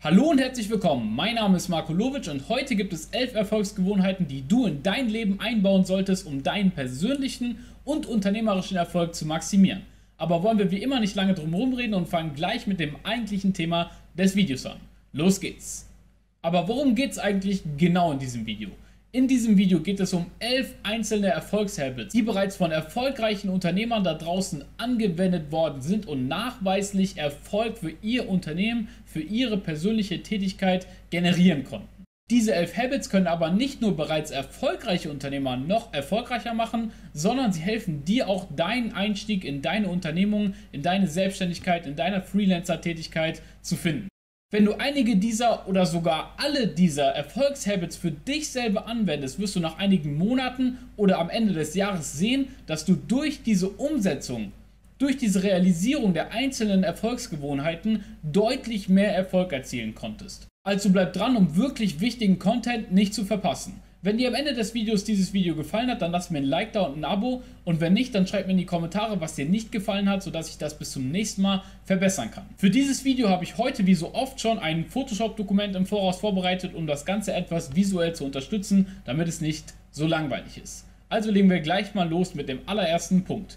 Hallo und herzlich willkommen, mein Name ist Marco Lovic und heute gibt es 11 Erfolgsgewohnheiten, die du in dein Leben einbauen solltest, um deinen persönlichen und unternehmerischen Erfolg zu maximieren. Aber wollen wir wie immer nicht lange drum herum reden und fangen gleich mit dem eigentlichen Thema des Videos an. Los geht's! Aber worum geht es eigentlich genau in diesem Video? In diesem Video geht es um 11 einzelne Erfolgshabits, die bereits von erfolgreichen Unternehmern da draußen angewendet worden sind und nachweislich Erfolg für ihr Unternehmen, für ihre persönliche Tätigkeit generieren konnten. Diese 11 Habits können aber nicht nur bereits erfolgreiche Unternehmer noch erfolgreicher machen, sondern sie helfen dir auch deinen Einstieg in deine Unternehmung, in deine Selbstständigkeit, in deiner Freelancer-Tätigkeit zu finden. Wenn du einige dieser oder sogar alle dieser Erfolgshabits für dich selber anwendest, wirst du nach einigen Monaten oder am Ende des Jahres sehen, dass du durch diese Umsetzung, durch diese Realisierung der einzelnen Erfolgsgewohnheiten deutlich mehr Erfolg erzielen konntest. Also bleib dran, um wirklich wichtigen Content nicht zu verpassen. Wenn dir am Ende des Videos dieses Video gefallen hat, dann lass mir ein Like da und ein Abo. Und wenn nicht, dann schreib mir in die Kommentare, was dir nicht gefallen hat, sodass ich das bis zum nächsten Mal verbessern kann. Für dieses Video habe ich heute wie so oft schon ein Photoshop-Dokument im Voraus vorbereitet, um das Ganze etwas visuell zu unterstützen, damit es nicht so langweilig ist. Also legen wir gleich mal los mit dem allerersten Punkt.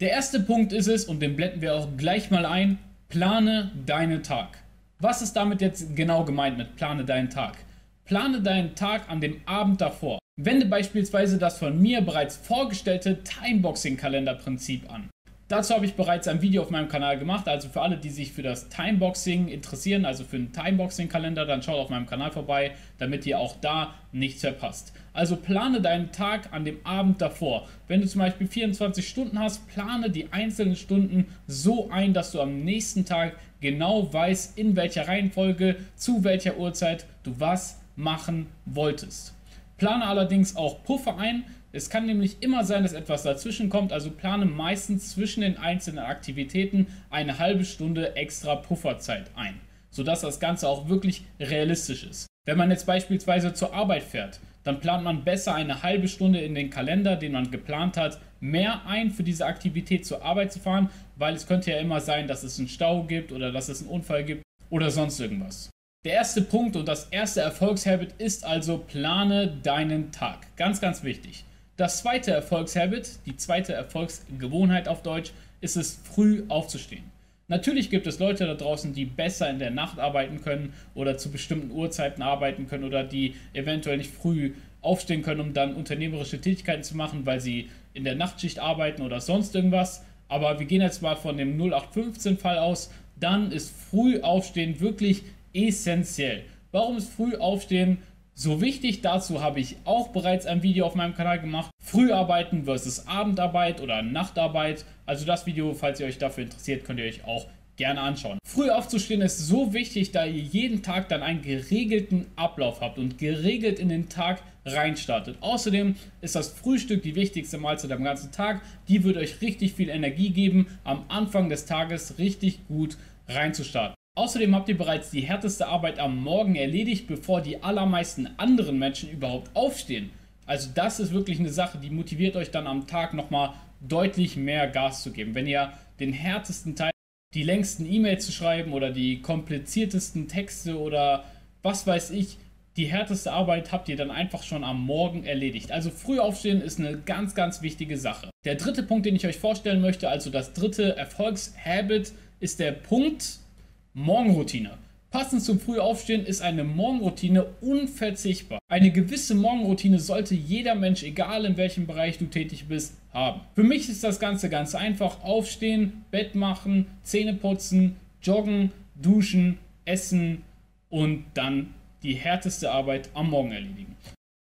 Der erste Punkt ist es, und den blenden wir auch gleich mal ein, plane deinen Tag. Was ist damit jetzt genau gemeint mit plane deinen Tag? Plane deinen Tag an dem Abend davor. Wende beispielsweise das von mir bereits vorgestellte Timeboxing-Kalenderprinzip an. Dazu habe ich bereits ein Video auf meinem Kanal gemacht, also für alle, die sich für das Timeboxing interessieren, also für einen Timeboxing-Kalender, dann schaut auf meinem Kanal vorbei, damit ihr auch da nichts verpasst. Also plane deinen Tag an dem Abend davor. Wenn du zum Beispiel 24 Stunden hast, plane die einzelnen Stunden so ein, dass du am nächsten Tag genau weißt, in welcher Reihenfolge, zu welcher Uhrzeit du was machen wolltest. Plane allerdings auch Puffer ein. Es kann nämlich immer sein, dass etwas dazwischen kommt, also plane meistens zwischen den einzelnen Aktivitäten eine halbe Stunde extra Pufferzeit ein, sodass das Ganze auch wirklich realistisch ist. Wenn man jetzt beispielsweise zur Arbeit fährt, dann plant man besser eine halbe Stunde in den Kalender, den man geplant hat, mehr ein für diese Aktivität zur Arbeit zu fahren, weil es könnte ja immer sein, dass es einen Stau gibt oder dass es einen Unfall gibt oder sonst irgendwas. Der erste Punkt und das erste Erfolgshabit ist also plane deinen Tag. Ganz, ganz wichtig. Das zweite Erfolgshabit, die zweite Erfolgsgewohnheit auf Deutsch, ist es, früh aufzustehen. Natürlich gibt es Leute da draußen, die besser in der Nacht arbeiten können oder zu bestimmten Uhrzeiten arbeiten können oder die eventuell nicht früh aufstehen können, um dann unternehmerische Tätigkeiten zu machen, weil sie in der Nachtschicht arbeiten oder sonst irgendwas. Aber wir gehen jetzt mal von dem 0815-Fall aus. Dann ist früh aufstehen wirklich essentiell. Warum ist früh aufstehen so wichtig? Dazu habe ich auch bereits ein Video auf meinem Kanal gemacht. Früharbeiten versus Abendarbeit oder Nachtarbeit. Also das Video, falls ihr euch dafür interessiert, könnt ihr euch auch gerne anschauen. Früh aufzustehen ist so wichtig, da ihr jeden Tag dann einen geregelten Ablauf habt und geregelt in den Tag reinstartet. Außerdem ist das Frühstück die wichtigste Mahlzeit am ganzen Tag. Die wird euch richtig viel Energie geben, am Anfang des Tages richtig gut reinzustarten. Außerdem habt ihr bereits die härteste Arbeit am Morgen erledigt, bevor die allermeisten anderen Menschen überhaupt aufstehen. Also das ist wirklich eine Sache, die motiviert euch dann am Tag nochmal deutlich mehr Gas zu geben. Wenn ihr den härtesten Teil, die längsten E-Mails zu schreiben oder die kompliziertesten Texte oder was weiß ich, die härteste Arbeit habt ihr dann einfach schon am Morgen erledigt. Also früh aufstehen ist eine ganz, ganz wichtige Sache. Der dritte Punkt, den ich euch vorstellen möchte, also das dritte Erfolgshabit, ist der Punkt, Morgenroutine. Passend zum Frühaufstehen ist eine Morgenroutine unverzichtbar. Eine gewisse Morgenroutine sollte jeder Mensch, egal in welchem Bereich du tätig bist, haben. Für mich ist das Ganze ganz einfach. Aufstehen, Bett machen, Zähne putzen, joggen, duschen, essen und dann die härteste Arbeit am Morgen erledigen.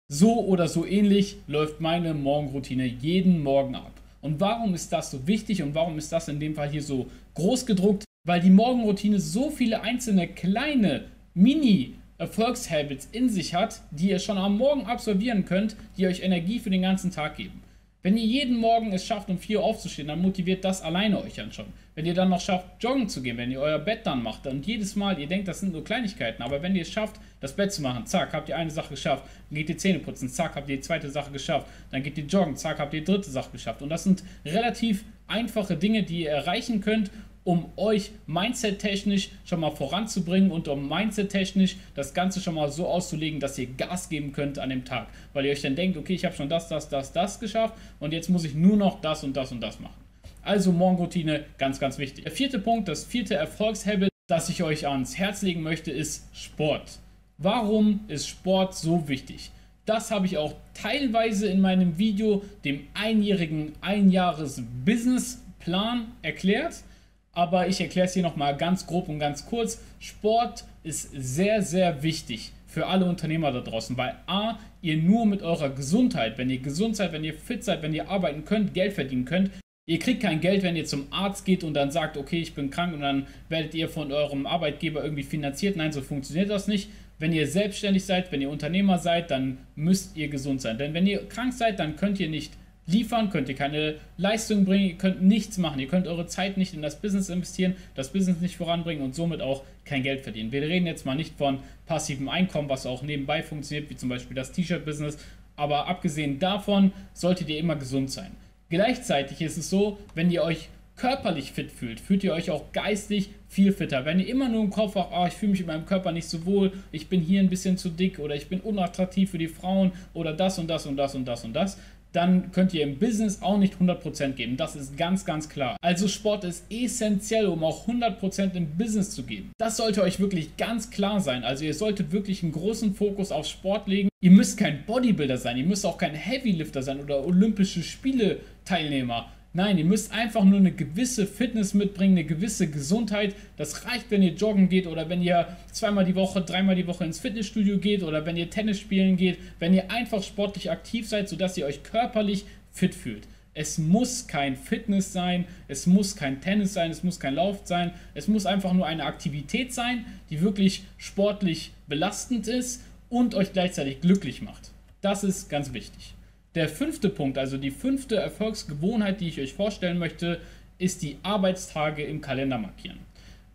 So oder so ähnlich läuft meine Morgenroutine jeden Morgen ab. Und warum ist das so wichtig und warum ist das in dem Fall hier so groß gedruckt? Weil die Morgenroutine so viele einzelne kleine Mini Erfolgshabits in sich hat, die ihr schon am Morgen absolvieren könnt, die euch Energie für den ganzen Tag geben. Wenn ihr jeden Morgen es schafft, um 4 Uhr aufzustehen, dann motiviert das alleine euch dann schon. Wenn ihr dann noch schafft, joggen zu gehen, wenn ihr euer Bett dann macht und jedes Mal, ihr denkt, das sind nur Kleinigkeiten, aber wenn ihr es schafft, das Bett zu machen, zack, habt ihr eine Sache geschafft, dann geht ihr Zähne putzen, zack, habt ihr die zweite Sache geschafft, dann geht ihr joggen, zack, habt ihr die dritte Sache geschafft. Und das sind relativ einfache Dinge, die ihr erreichen könnt um euch mindset-technisch schon mal voranzubringen und um mindset-technisch das Ganze schon mal so auszulegen, dass ihr Gas geben könnt an dem Tag. Weil ihr euch dann denkt, okay, ich habe schon das, das, das, das geschafft und jetzt muss ich nur noch das und das und das machen. Also Morgenroutine, ganz, ganz wichtig. Der vierte Punkt, das vierte Erfolgshabit, das ich euch ans Herz legen möchte, ist Sport. Warum ist Sport so wichtig? Das habe ich auch teilweise in meinem Video, dem einjährigen Einjahres-Business-Plan erklärt. Aber ich erkläre es hier nochmal ganz grob und ganz kurz. Sport ist sehr, sehr wichtig für alle Unternehmer da draußen, weil A, ihr nur mit eurer Gesundheit, wenn ihr gesund seid, wenn ihr fit seid, wenn ihr arbeiten könnt, Geld verdienen könnt, Ihr kriegt kein Geld, wenn ihr zum Arzt geht und dann sagt, okay, ich bin krank und dann werdet ihr von eurem Arbeitgeber irgendwie finanziert. Nein, so funktioniert das nicht. Wenn ihr selbstständig seid, wenn ihr Unternehmer seid, dann müsst ihr gesund sein. Denn wenn ihr krank seid, dann könnt ihr nicht liefern, könnt ihr keine Leistung bringen, ihr könnt nichts machen. Ihr könnt eure Zeit nicht in das Business investieren, das Business nicht voranbringen und somit auch kein Geld verdienen. Wir reden jetzt mal nicht von passivem Einkommen, was auch nebenbei funktioniert, wie zum Beispiel das T-Shirt-Business. Aber abgesehen davon solltet ihr immer gesund sein. Gleichzeitig ist es so, wenn ihr euch körperlich fit fühlt, fühlt ihr euch auch geistig viel fitter. Wenn ihr immer nur im Kopf habt, oh, ich fühle mich in meinem Körper nicht so wohl, ich bin hier ein bisschen zu dick oder ich bin unattraktiv für die Frauen oder das und das und das und das und das, dann könnt ihr im Business auch nicht 100% geben. Das ist ganz, ganz klar. Also Sport ist essentiell, um auch 100% im Business zu geben. Das sollte euch wirklich ganz klar sein. Also ihr solltet wirklich einen großen Fokus auf Sport legen. Ihr müsst kein Bodybuilder sein, ihr müsst auch kein Heavylifter sein oder Olympische Spiele Teilnehmer. Nein, ihr müsst einfach nur eine gewisse Fitness mitbringen, eine gewisse Gesundheit. Das reicht, wenn ihr joggen geht oder wenn ihr zweimal die Woche, dreimal die Woche ins Fitnessstudio geht oder wenn ihr Tennis spielen geht, wenn ihr einfach sportlich aktiv seid, sodass ihr euch körperlich fit fühlt. Es muss kein Fitness sein, es muss kein Tennis sein, es muss kein Lauf sein, es muss einfach nur eine Aktivität sein, die wirklich sportlich belastend ist und euch gleichzeitig glücklich macht. Das ist ganz wichtig. Der fünfte Punkt, also die fünfte Erfolgsgewohnheit, die ich euch vorstellen möchte, ist die Arbeitstage im Kalender markieren.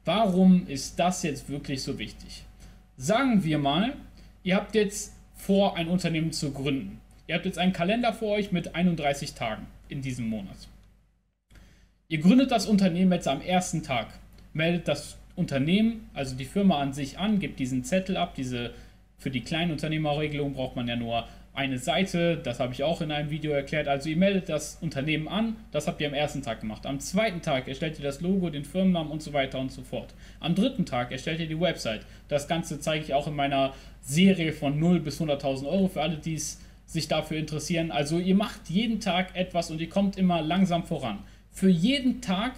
Warum ist das jetzt wirklich so wichtig? Sagen wir mal, ihr habt jetzt vor, ein Unternehmen zu gründen. Ihr habt jetzt einen Kalender vor euch mit 31 Tagen in diesem Monat. Ihr gründet das Unternehmen jetzt am ersten Tag, meldet das Unternehmen, also die Firma an sich an, gibt diesen Zettel ab. Diese, für die Kleinunternehmerregelung braucht man ja nur eine Seite, das habe ich auch in einem Video erklärt. Also ihr meldet das Unternehmen an, das habt ihr am ersten Tag gemacht. Am zweiten Tag erstellt ihr das Logo, den Firmennamen und so weiter und so fort. Am dritten Tag erstellt ihr die Website. Das Ganze zeige ich auch in meiner Serie von 0 bis 100.000 Euro für alle, die sich dafür interessieren. Also ihr macht jeden Tag etwas und ihr kommt immer langsam voran. Für jeden Tag,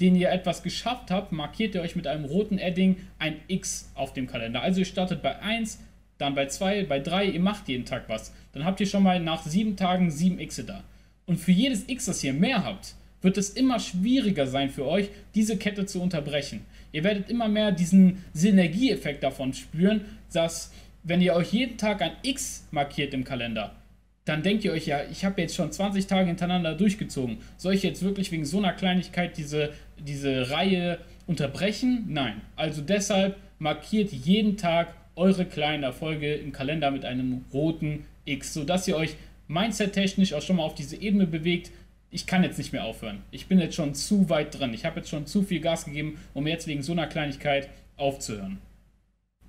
den ihr etwas geschafft habt, markiert ihr euch mit einem roten Edding ein X auf dem Kalender. Also ihr startet bei 1, dann bei 2, bei 3, ihr macht jeden Tag was. Dann habt ihr schon mal nach 7 Tagen 7 X da. Und für jedes X, das ihr mehr habt, wird es immer schwieriger sein für euch, diese Kette zu unterbrechen. Ihr werdet immer mehr diesen Synergieeffekt davon spüren, dass wenn ihr euch jeden Tag ein X markiert im Kalender, dann denkt ihr euch ja, ich habe jetzt schon 20 Tage hintereinander durchgezogen. Soll ich jetzt wirklich wegen so einer Kleinigkeit diese, diese Reihe unterbrechen? Nein. Also deshalb markiert jeden Tag eure kleinen Erfolge im Kalender mit einem roten X, sodass ihr euch mindset-technisch auch schon mal auf diese Ebene bewegt. Ich kann jetzt nicht mehr aufhören. Ich bin jetzt schon zu weit drin. Ich habe jetzt schon zu viel Gas gegeben, um jetzt wegen so einer Kleinigkeit aufzuhören.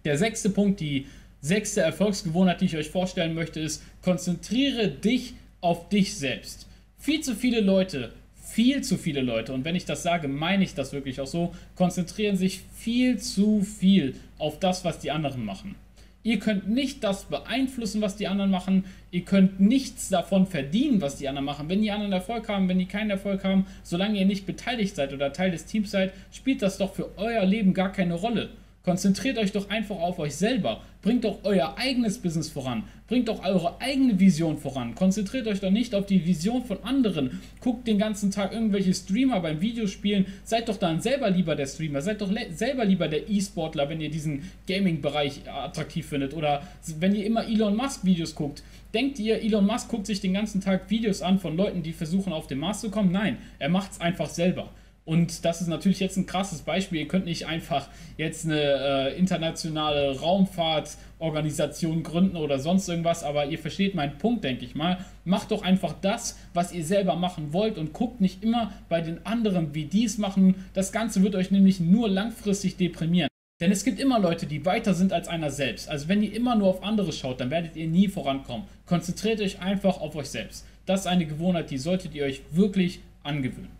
Der sechste Punkt, die sechste Erfolgsgewohnheit, die ich euch vorstellen möchte, ist, konzentriere dich auf dich selbst. Viel zu viele Leute viel zu viele Leute, und wenn ich das sage, meine ich das wirklich auch so, konzentrieren sich viel zu viel auf das, was die anderen machen. Ihr könnt nicht das beeinflussen, was die anderen machen. Ihr könnt nichts davon verdienen, was die anderen machen. Wenn die anderen Erfolg haben, wenn die keinen Erfolg haben, solange ihr nicht beteiligt seid oder Teil des Teams seid, spielt das doch für euer Leben gar keine Rolle. Konzentriert euch doch einfach auf euch selber. Bringt doch euer eigenes Business voran. Bringt doch eure eigene Vision voran. Konzentriert euch doch nicht auf die Vision von anderen. Guckt den ganzen Tag irgendwelche Streamer beim Videospielen. Seid doch dann selber lieber der Streamer. Seid doch selber lieber der E-Sportler, wenn ihr diesen Gaming-Bereich attraktiv findet. Oder wenn ihr immer Elon Musk-Videos guckt. Denkt ihr, Elon Musk guckt sich den ganzen Tag Videos an von Leuten, die versuchen auf den Mars zu kommen? Nein, er macht es einfach selber. Und das ist natürlich jetzt ein krasses Beispiel. Ihr könnt nicht einfach jetzt eine äh, internationale Raumfahrtorganisation gründen oder sonst irgendwas, aber ihr versteht meinen Punkt, denke ich mal. Macht doch einfach das, was ihr selber machen wollt und guckt nicht immer bei den anderen, wie die es machen. Das Ganze wird euch nämlich nur langfristig deprimieren. Denn es gibt immer Leute, die weiter sind als einer selbst. Also wenn ihr immer nur auf andere schaut, dann werdet ihr nie vorankommen. Konzentriert euch einfach auf euch selbst. Das ist eine Gewohnheit, die solltet ihr euch wirklich angewöhnen.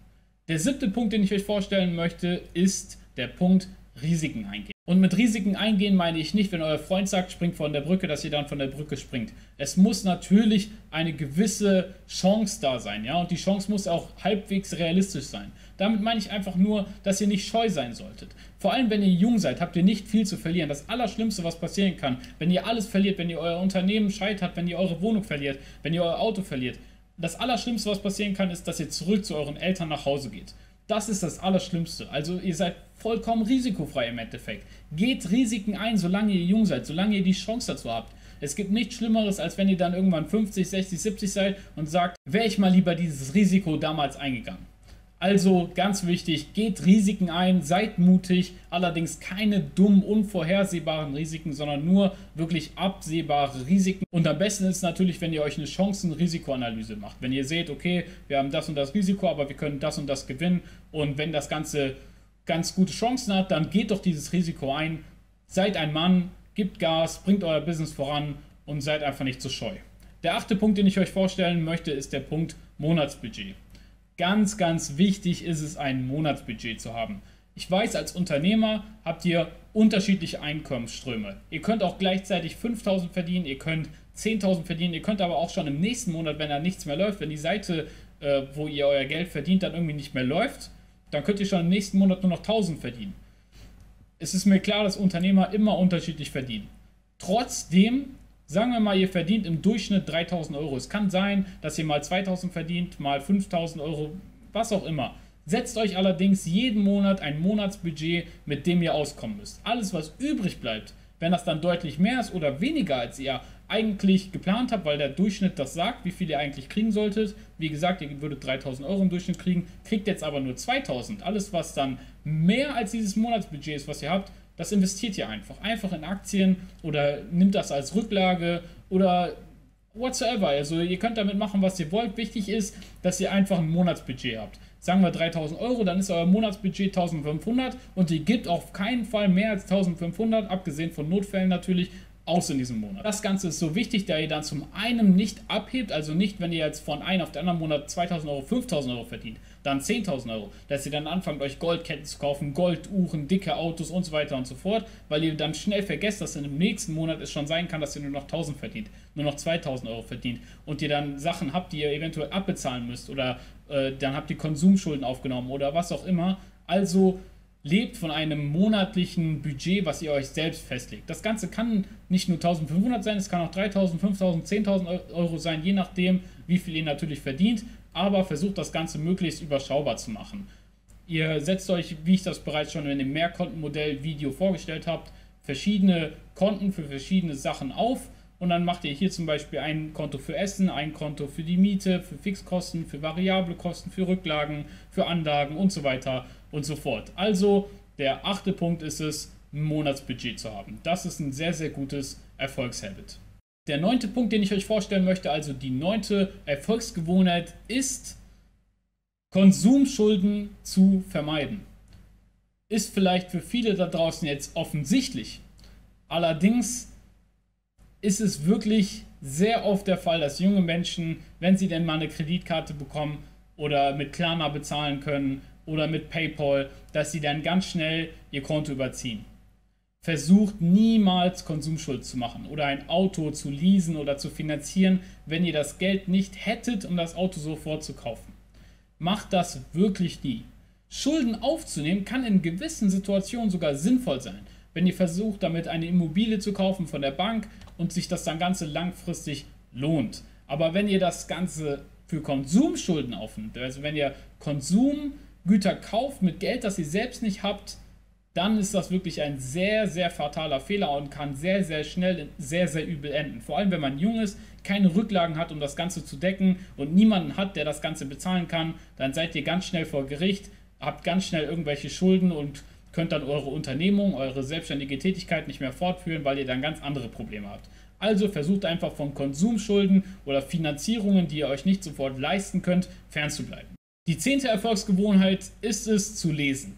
Der siebte Punkt, den ich euch vorstellen möchte, ist der Punkt Risiken eingehen. Und mit Risiken eingehen meine ich nicht, wenn euer Freund sagt, springt von der Brücke, dass ihr dann von der Brücke springt. Es muss natürlich eine gewisse Chance da sein, ja, und die Chance muss auch halbwegs realistisch sein. Damit meine ich einfach nur, dass ihr nicht scheu sein solltet. Vor allem, wenn ihr jung seid, habt ihr nicht viel zu verlieren. Das Allerschlimmste, was passieren kann, wenn ihr alles verliert, wenn ihr euer Unternehmen scheitert, wenn ihr eure Wohnung verliert, wenn ihr euer Auto verliert, das Allerschlimmste, was passieren kann, ist, dass ihr zurück zu euren Eltern nach Hause geht. Das ist das Allerschlimmste. Also ihr seid vollkommen risikofrei im Endeffekt. Geht Risiken ein, solange ihr jung seid, solange ihr die Chance dazu habt. Es gibt nichts Schlimmeres, als wenn ihr dann irgendwann 50, 60, 70 seid und sagt, wäre ich mal lieber dieses Risiko damals eingegangen. Also ganz wichtig, geht Risiken ein, seid mutig, allerdings keine dummen, unvorhersehbaren Risiken, sondern nur wirklich absehbare Risiken. Und am besten ist natürlich, wenn ihr euch eine Chancen-Risikoanalyse macht. Wenn ihr seht, okay, wir haben das und das Risiko, aber wir können das und das gewinnen. Und wenn das Ganze ganz gute Chancen hat, dann geht doch dieses Risiko ein. Seid ein Mann, gebt Gas, bringt euer Business voran und seid einfach nicht zu scheu. Der achte Punkt, den ich euch vorstellen möchte, ist der Punkt Monatsbudget. Ganz, ganz wichtig ist es, ein Monatsbudget zu haben. Ich weiß, als Unternehmer habt ihr unterschiedliche Einkommensströme. Ihr könnt auch gleichzeitig 5000 verdienen, ihr könnt 10.000 verdienen, ihr könnt aber auch schon im nächsten Monat, wenn da nichts mehr läuft, wenn die Seite, äh, wo ihr euer Geld verdient, dann irgendwie nicht mehr läuft, dann könnt ihr schon im nächsten Monat nur noch 1000 verdienen. Es ist mir klar, dass Unternehmer immer unterschiedlich verdienen. Trotzdem Sagen wir mal, ihr verdient im Durchschnitt 3000 Euro. Es kann sein, dass ihr mal 2000 verdient, mal 5000 Euro, was auch immer. Setzt euch allerdings jeden Monat ein Monatsbudget, mit dem ihr auskommen müsst. Alles, was übrig bleibt, wenn das dann deutlich mehr ist oder weniger, als ihr eigentlich geplant habt, weil der Durchschnitt das sagt, wie viel ihr eigentlich kriegen solltet. Wie gesagt, ihr würdet 3000 Euro im Durchschnitt kriegen, kriegt jetzt aber nur 2000. Alles, was dann mehr als dieses Monatsbudget ist, was ihr habt, das investiert ihr einfach. Einfach in Aktien oder nimmt das als Rücklage oder whatsoever. Also ihr könnt damit machen, was ihr wollt. Wichtig ist, dass ihr einfach ein Monatsbudget habt. Sagen wir 3000 Euro, dann ist euer Monatsbudget 1500 und ihr gebt auf keinen Fall mehr als 1500, abgesehen von Notfällen natürlich, aus in diesem Monat. Das Ganze ist so wichtig, da ihr dann zum einen nicht abhebt, also nicht, wenn ihr jetzt von einem auf den anderen Monat 2000 Euro, 5000 Euro verdient, dann 10.000 Euro, dass ihr dann anfangt, euch Goldketten zu kaufen, Golduhren, dicke Autos und so weiter und so fort, weil ihr dann schnell vergesst, dass in dem nächsten Monat es schon sein kann, dass ihr nur noch 1000 verdient, nur noch 2000 Euro verdient und ihr dann Sachen habt, die ihr eventuell abbezahlen müsst oder äh, dann habt ihr Konsumschulden aufgenommen oder was auch immer. Also lebt von einem monatlichen Budget, was ihr euch selbst festlegt. Das Ganze kann nicht nur 1500 sein, es kann auch 3000, 5000, 10.000 Euro sein, je nachdem, wie viel ihr natürlich verdient, aber versucht das Ganze möglichst überschaubar zu machen. Ihr setzt euch, wie ich das bereits schon in dem Mehrkontenmodell-Video vorgestellt habe, verschiedene Konten für verschiedene Sachen auf und dann macht ihr hier zum Beispiel ein Konto für Essen, ein Konto für die Miete, für Fixkosten, für variable Kosten, für Rücklagen, für Anlagen und so weiter und so fort. Also der achte Punkt ist es, ein Monatsbudget zu haben. Das ist ein sehr, sehr gutes Erfolgshabit. Der neunte Punkt, den ich euch vorstellen möchte, also die neunte Erfolgsgewohnheit, ist Konsumschulden zu vermeiden. Ist vielleicht für viele da draußen jetzt offensichtlich. Allerdings ist es wirklich sehr oft der Fall, dass junge Menschen, wenn sie denn mal eine Kreditkarte bekommen oder mit Klarna bezahlen können oder mit PayPal, dass sie dann ganz schnell ihr Konto überziehen. Versucht niemals Konsumschuld zu machen oder ein Auto zu leasen oder zu finanzieren, wenn ihr das Geld nicht hättet, um das Auto sofort zu kaufen. Macht das wirklich nie. Schulden aufzunehmen kann in gewissen Situationen sogar sinnvoll sein. Wenn ihr versucht, damit eine Immobilie zu kaufen von der Bank und sich das dann Ganze langfristig lohnt. Aber wenn ihr das Ganze für Konsumschulden aufnimmt, also wenn ihr Konsumgüter kauft mit Geld, das ihr selbst nicht habt, dann ist das wirklich ein sehr, sehr fataler Fehler und kann sehr, sehr schnell sehr, sehr übel enden. Vor allem, wenn man jung ist, keine Rücklagen hat, um das Ganze zu decken und niemanden hat, der das Ganze bezahlen kann, dann seid ihr ganz schnell vor Gericht. habt ganz schnell irgendwelche Schulden und könnt dann eure Unternehmung, eure selbstständige Tätigkeit nicht mehr fortführen, weil ihr dann ganz andere Probleme habt. Also versucht einfach von Konsumschulden oder Finanzierungen, die ihr euch nicht sofort leisten könnt, fernzubleiben. Die zehnte Erfolgsgewohnheit ist es zu lesen.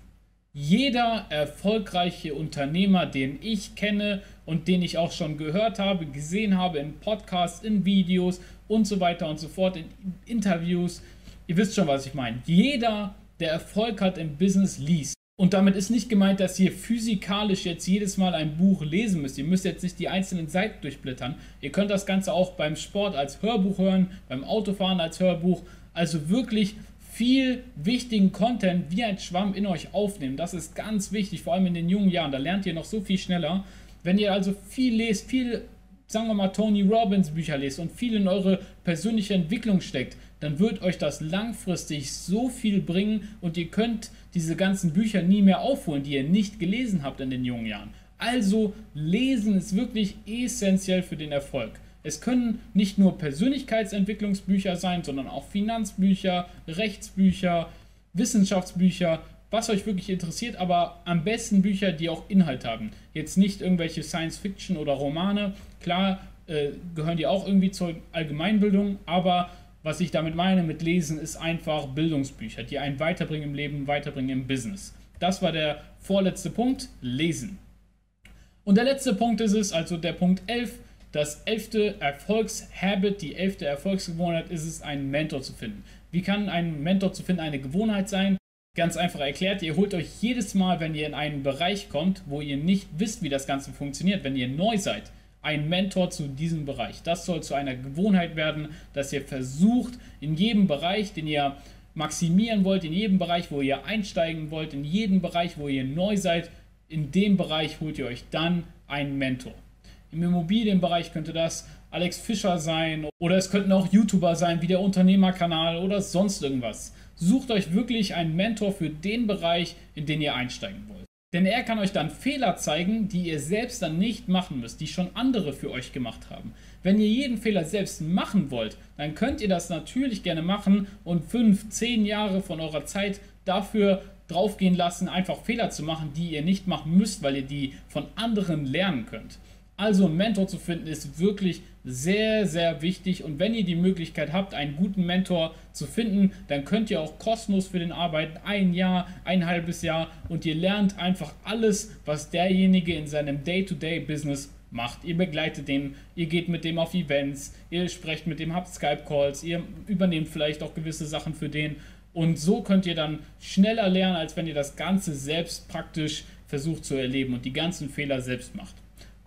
Jeder erfolgreiche Unternehmer, den ich kenne und den ich auch schon gehört habe, gesehen habe in Podcasts, in Videos und so weiter und so fort, in Interviews, ihr wisst schon, was ich meine. Jeder, der Erfolg hat im Business, liest. Und damit ist nicht gemeint, dass ihr physikalisch jetzt jedes Mal ein Buch lesen müsst. Ihr müsst jetzt nicht die einzelnen Seiten durchblättern. Ihr könnt das Ganze auch beim Sport als Hörbuch hören, beim Autofahren als Hörbuch. Also wirklich viel wichtigen Content wie ein Schwamm in euch aufnehmen. Das ist ganz wichtig, vor allem in den jungen Jahren. Da lernt ihr noch so viel schneller. Wenn ihr also viel lest, viel, sagen wir mal, Tony Robbins Bücher lest und viel in eure persönliche Entwicklung steckt, dann wird euch das langfristig so viel bringen und ihr könnt diese ganzen Bücher nie mehr aufholen, die ihr nicht gelesen habt in den jungen Jahren. Also lesen ist wirklich essentiell für den Erfolg. Es können nicht nur Persönlichkeitsentwicklungsbücher sein, sondern auch Finanzbücher, Rechtsbücher, Wissenschaftsbücher, was euch wirklich interessiert, aber am besten Bücher, die auch Inhalt haben. Jetzt nicht irgendwelche Science-Fiction oder Romane. Klar äh, gehören die auch irgendwie zur Allgemeinbildung, aber was ich damit meine mit Lesen, ist einfach Bildungsbücher, die einen weiterbringen im Leben, weiterbringen im Business. Das war der vorletzte Punkt, Lesen. Und der letzte Punkt ist es, also der Punkt 11, das elfte Erfolgshabit, die elfte Erfolgsgewohnheit ist es, einen Mentor zu finden. Wie kann ein Mentor zu finden eine Gewohnheit sein? Ganz einfach erklärt, ihr holt euch jedes Mal, wenn ihr in einen Bereich kommt, wo ihr nicht wisst, wie das Ganze funktioniert, wenn ihr neu seid, ein Mentor zu diesem Bereich. Das soll zu einer Gewohnheit werden, dass ihr versucht, in jedem Bereich, den ihr maximieren wollt, in jedem Bereich, wo ihr einsteigen wollt, in jedem Bereich, wo ihr neu seid, in dem Bereich holt ihr euch dann einen Mentor. Im Immobilienbereich könnte das Alex Fischer sein oder es könnten auch YouTuber sein wie der Unternehmerkanal oder sonst irgendwas. Sucht euch wirklich einen Mentor für den Bereich, in den ihr einsteigen wollt. Denn er kann euch dann Fehler zeigen, die ihr selbst dann nicht machen müsst, die schon andere für euch gemacht haben. Wenn ihr jeden Fehler selbst machen wollt, dann könnt ihr das natürlich gerne machen und fünf, zehn Jahre von eurer Zeit dafür draufgehen lassen, einfach Fehler zu machen, die ihr nicht machen müsst, weil ihr die von anderen lernen könnt. Also einen Mentor zu finden ist wirklich sehr, sehr wichtig. Und wenn ihr die Möglichkeit habt, einen guten Mentor zu finden, dann könnt ihr auch kostenlos für den arbeiten. Ein Jahr, ein halbes Jahr. Und ihr lernt einfach alles, was derjenige in seinem Day-to-Day-Business macht. Ihr begleitet den, ihr geht mit dem auf Events, ihr sprecht mit dem, habt Skype-Calls, ihr übernehmt vielleicht auch gewisse Sachen für den. Und so könnt ihr dann schneller lernen, als wenn ihr das Ganze selbst praktisch versucht zu erleben und die ganzen Fehler selbst macht.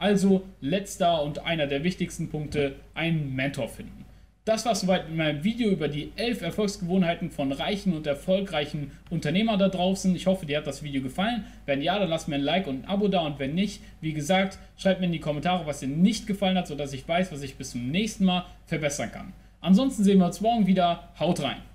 Also letzter und einer der wichtigsten Punkte, einen Mentor finden. Das war soweit in meinem Video über die 11 Erfolgsgewohnheiten von reichen und erfolgreichen Unternehmern da draußen. Ich hoffe, dir hat das Video gefallen. Wenn ja, dann lass mir ein Like und ein Abo da und wenn nicht, wie gesagt, schreib mir in die Kommentare, was dir nicht gefallen hat, sodass ich weiß, was ich bis zum nächsten Mal verbessern kann. Ansonsten sehen wir uns morgen wieder. Haut rein!